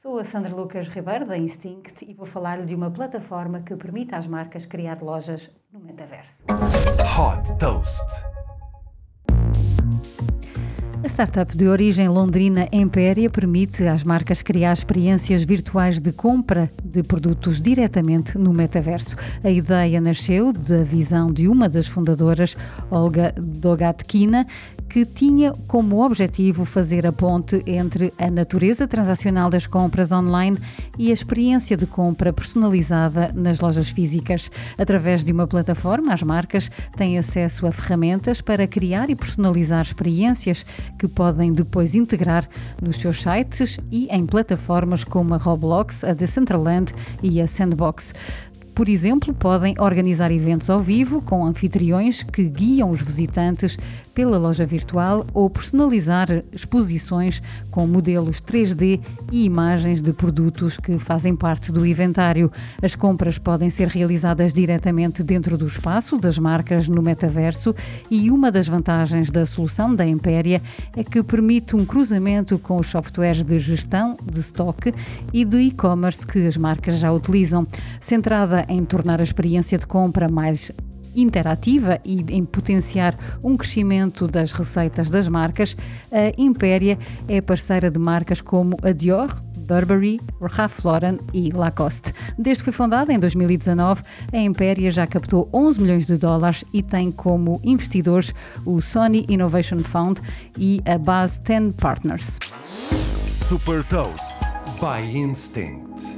Sou a Sandra Lucas Ribeiro da Instinct e vou falar-lhe de uma plataforma que permite às marcas criar lojas no metaverso. Hot Toast. A startup de origem londrina Empéria permite às marcas criar experiências virtuais de compra de produtos diretamente no metaverso. A ideia nasceu da visão de uma das fundadoras, Olga Dogatkina, que tinha como objetivo fazer a ponte entre a natureza transacional das compras online e a experiência de compra personalizada nas lojas físicas. Através de uma plataforma, as marcas têm acesso a ferramentas para criar e personalizar experiências que podem depois integrar nos seus sites e em plataformas como a Roblox, a Decentraland e a Sandbox. Por exemplo, podem organizar eventos ao vivo com anfitriões que guiam os visitantes pela loja virtual ou personalizar exposições com modelos 3D e imagens de produtos que fazem parte do inventário. As compras podem ser realizadas diretamente dentro do espaço das marcas no metaverso e uma das vantagens da solução da Impéria é que permite um cruzamento com os softwares de gestão de estoque e de e-commerce que as marcas já utilizam, centrada em tornar a experiência de compra mais interativa e em potenciar um crescimento das receitas das marcas, a Impéria é parceira de marcas como a Dior, Burberry, Ralph Lauren e Lacoste. Desde que foi fundada em 2019, a Impéria já captou 11 milhões de dólares e tem como investidores o Sony Innovation Fund e a Base 10 Partners. Super Toast by Instinct.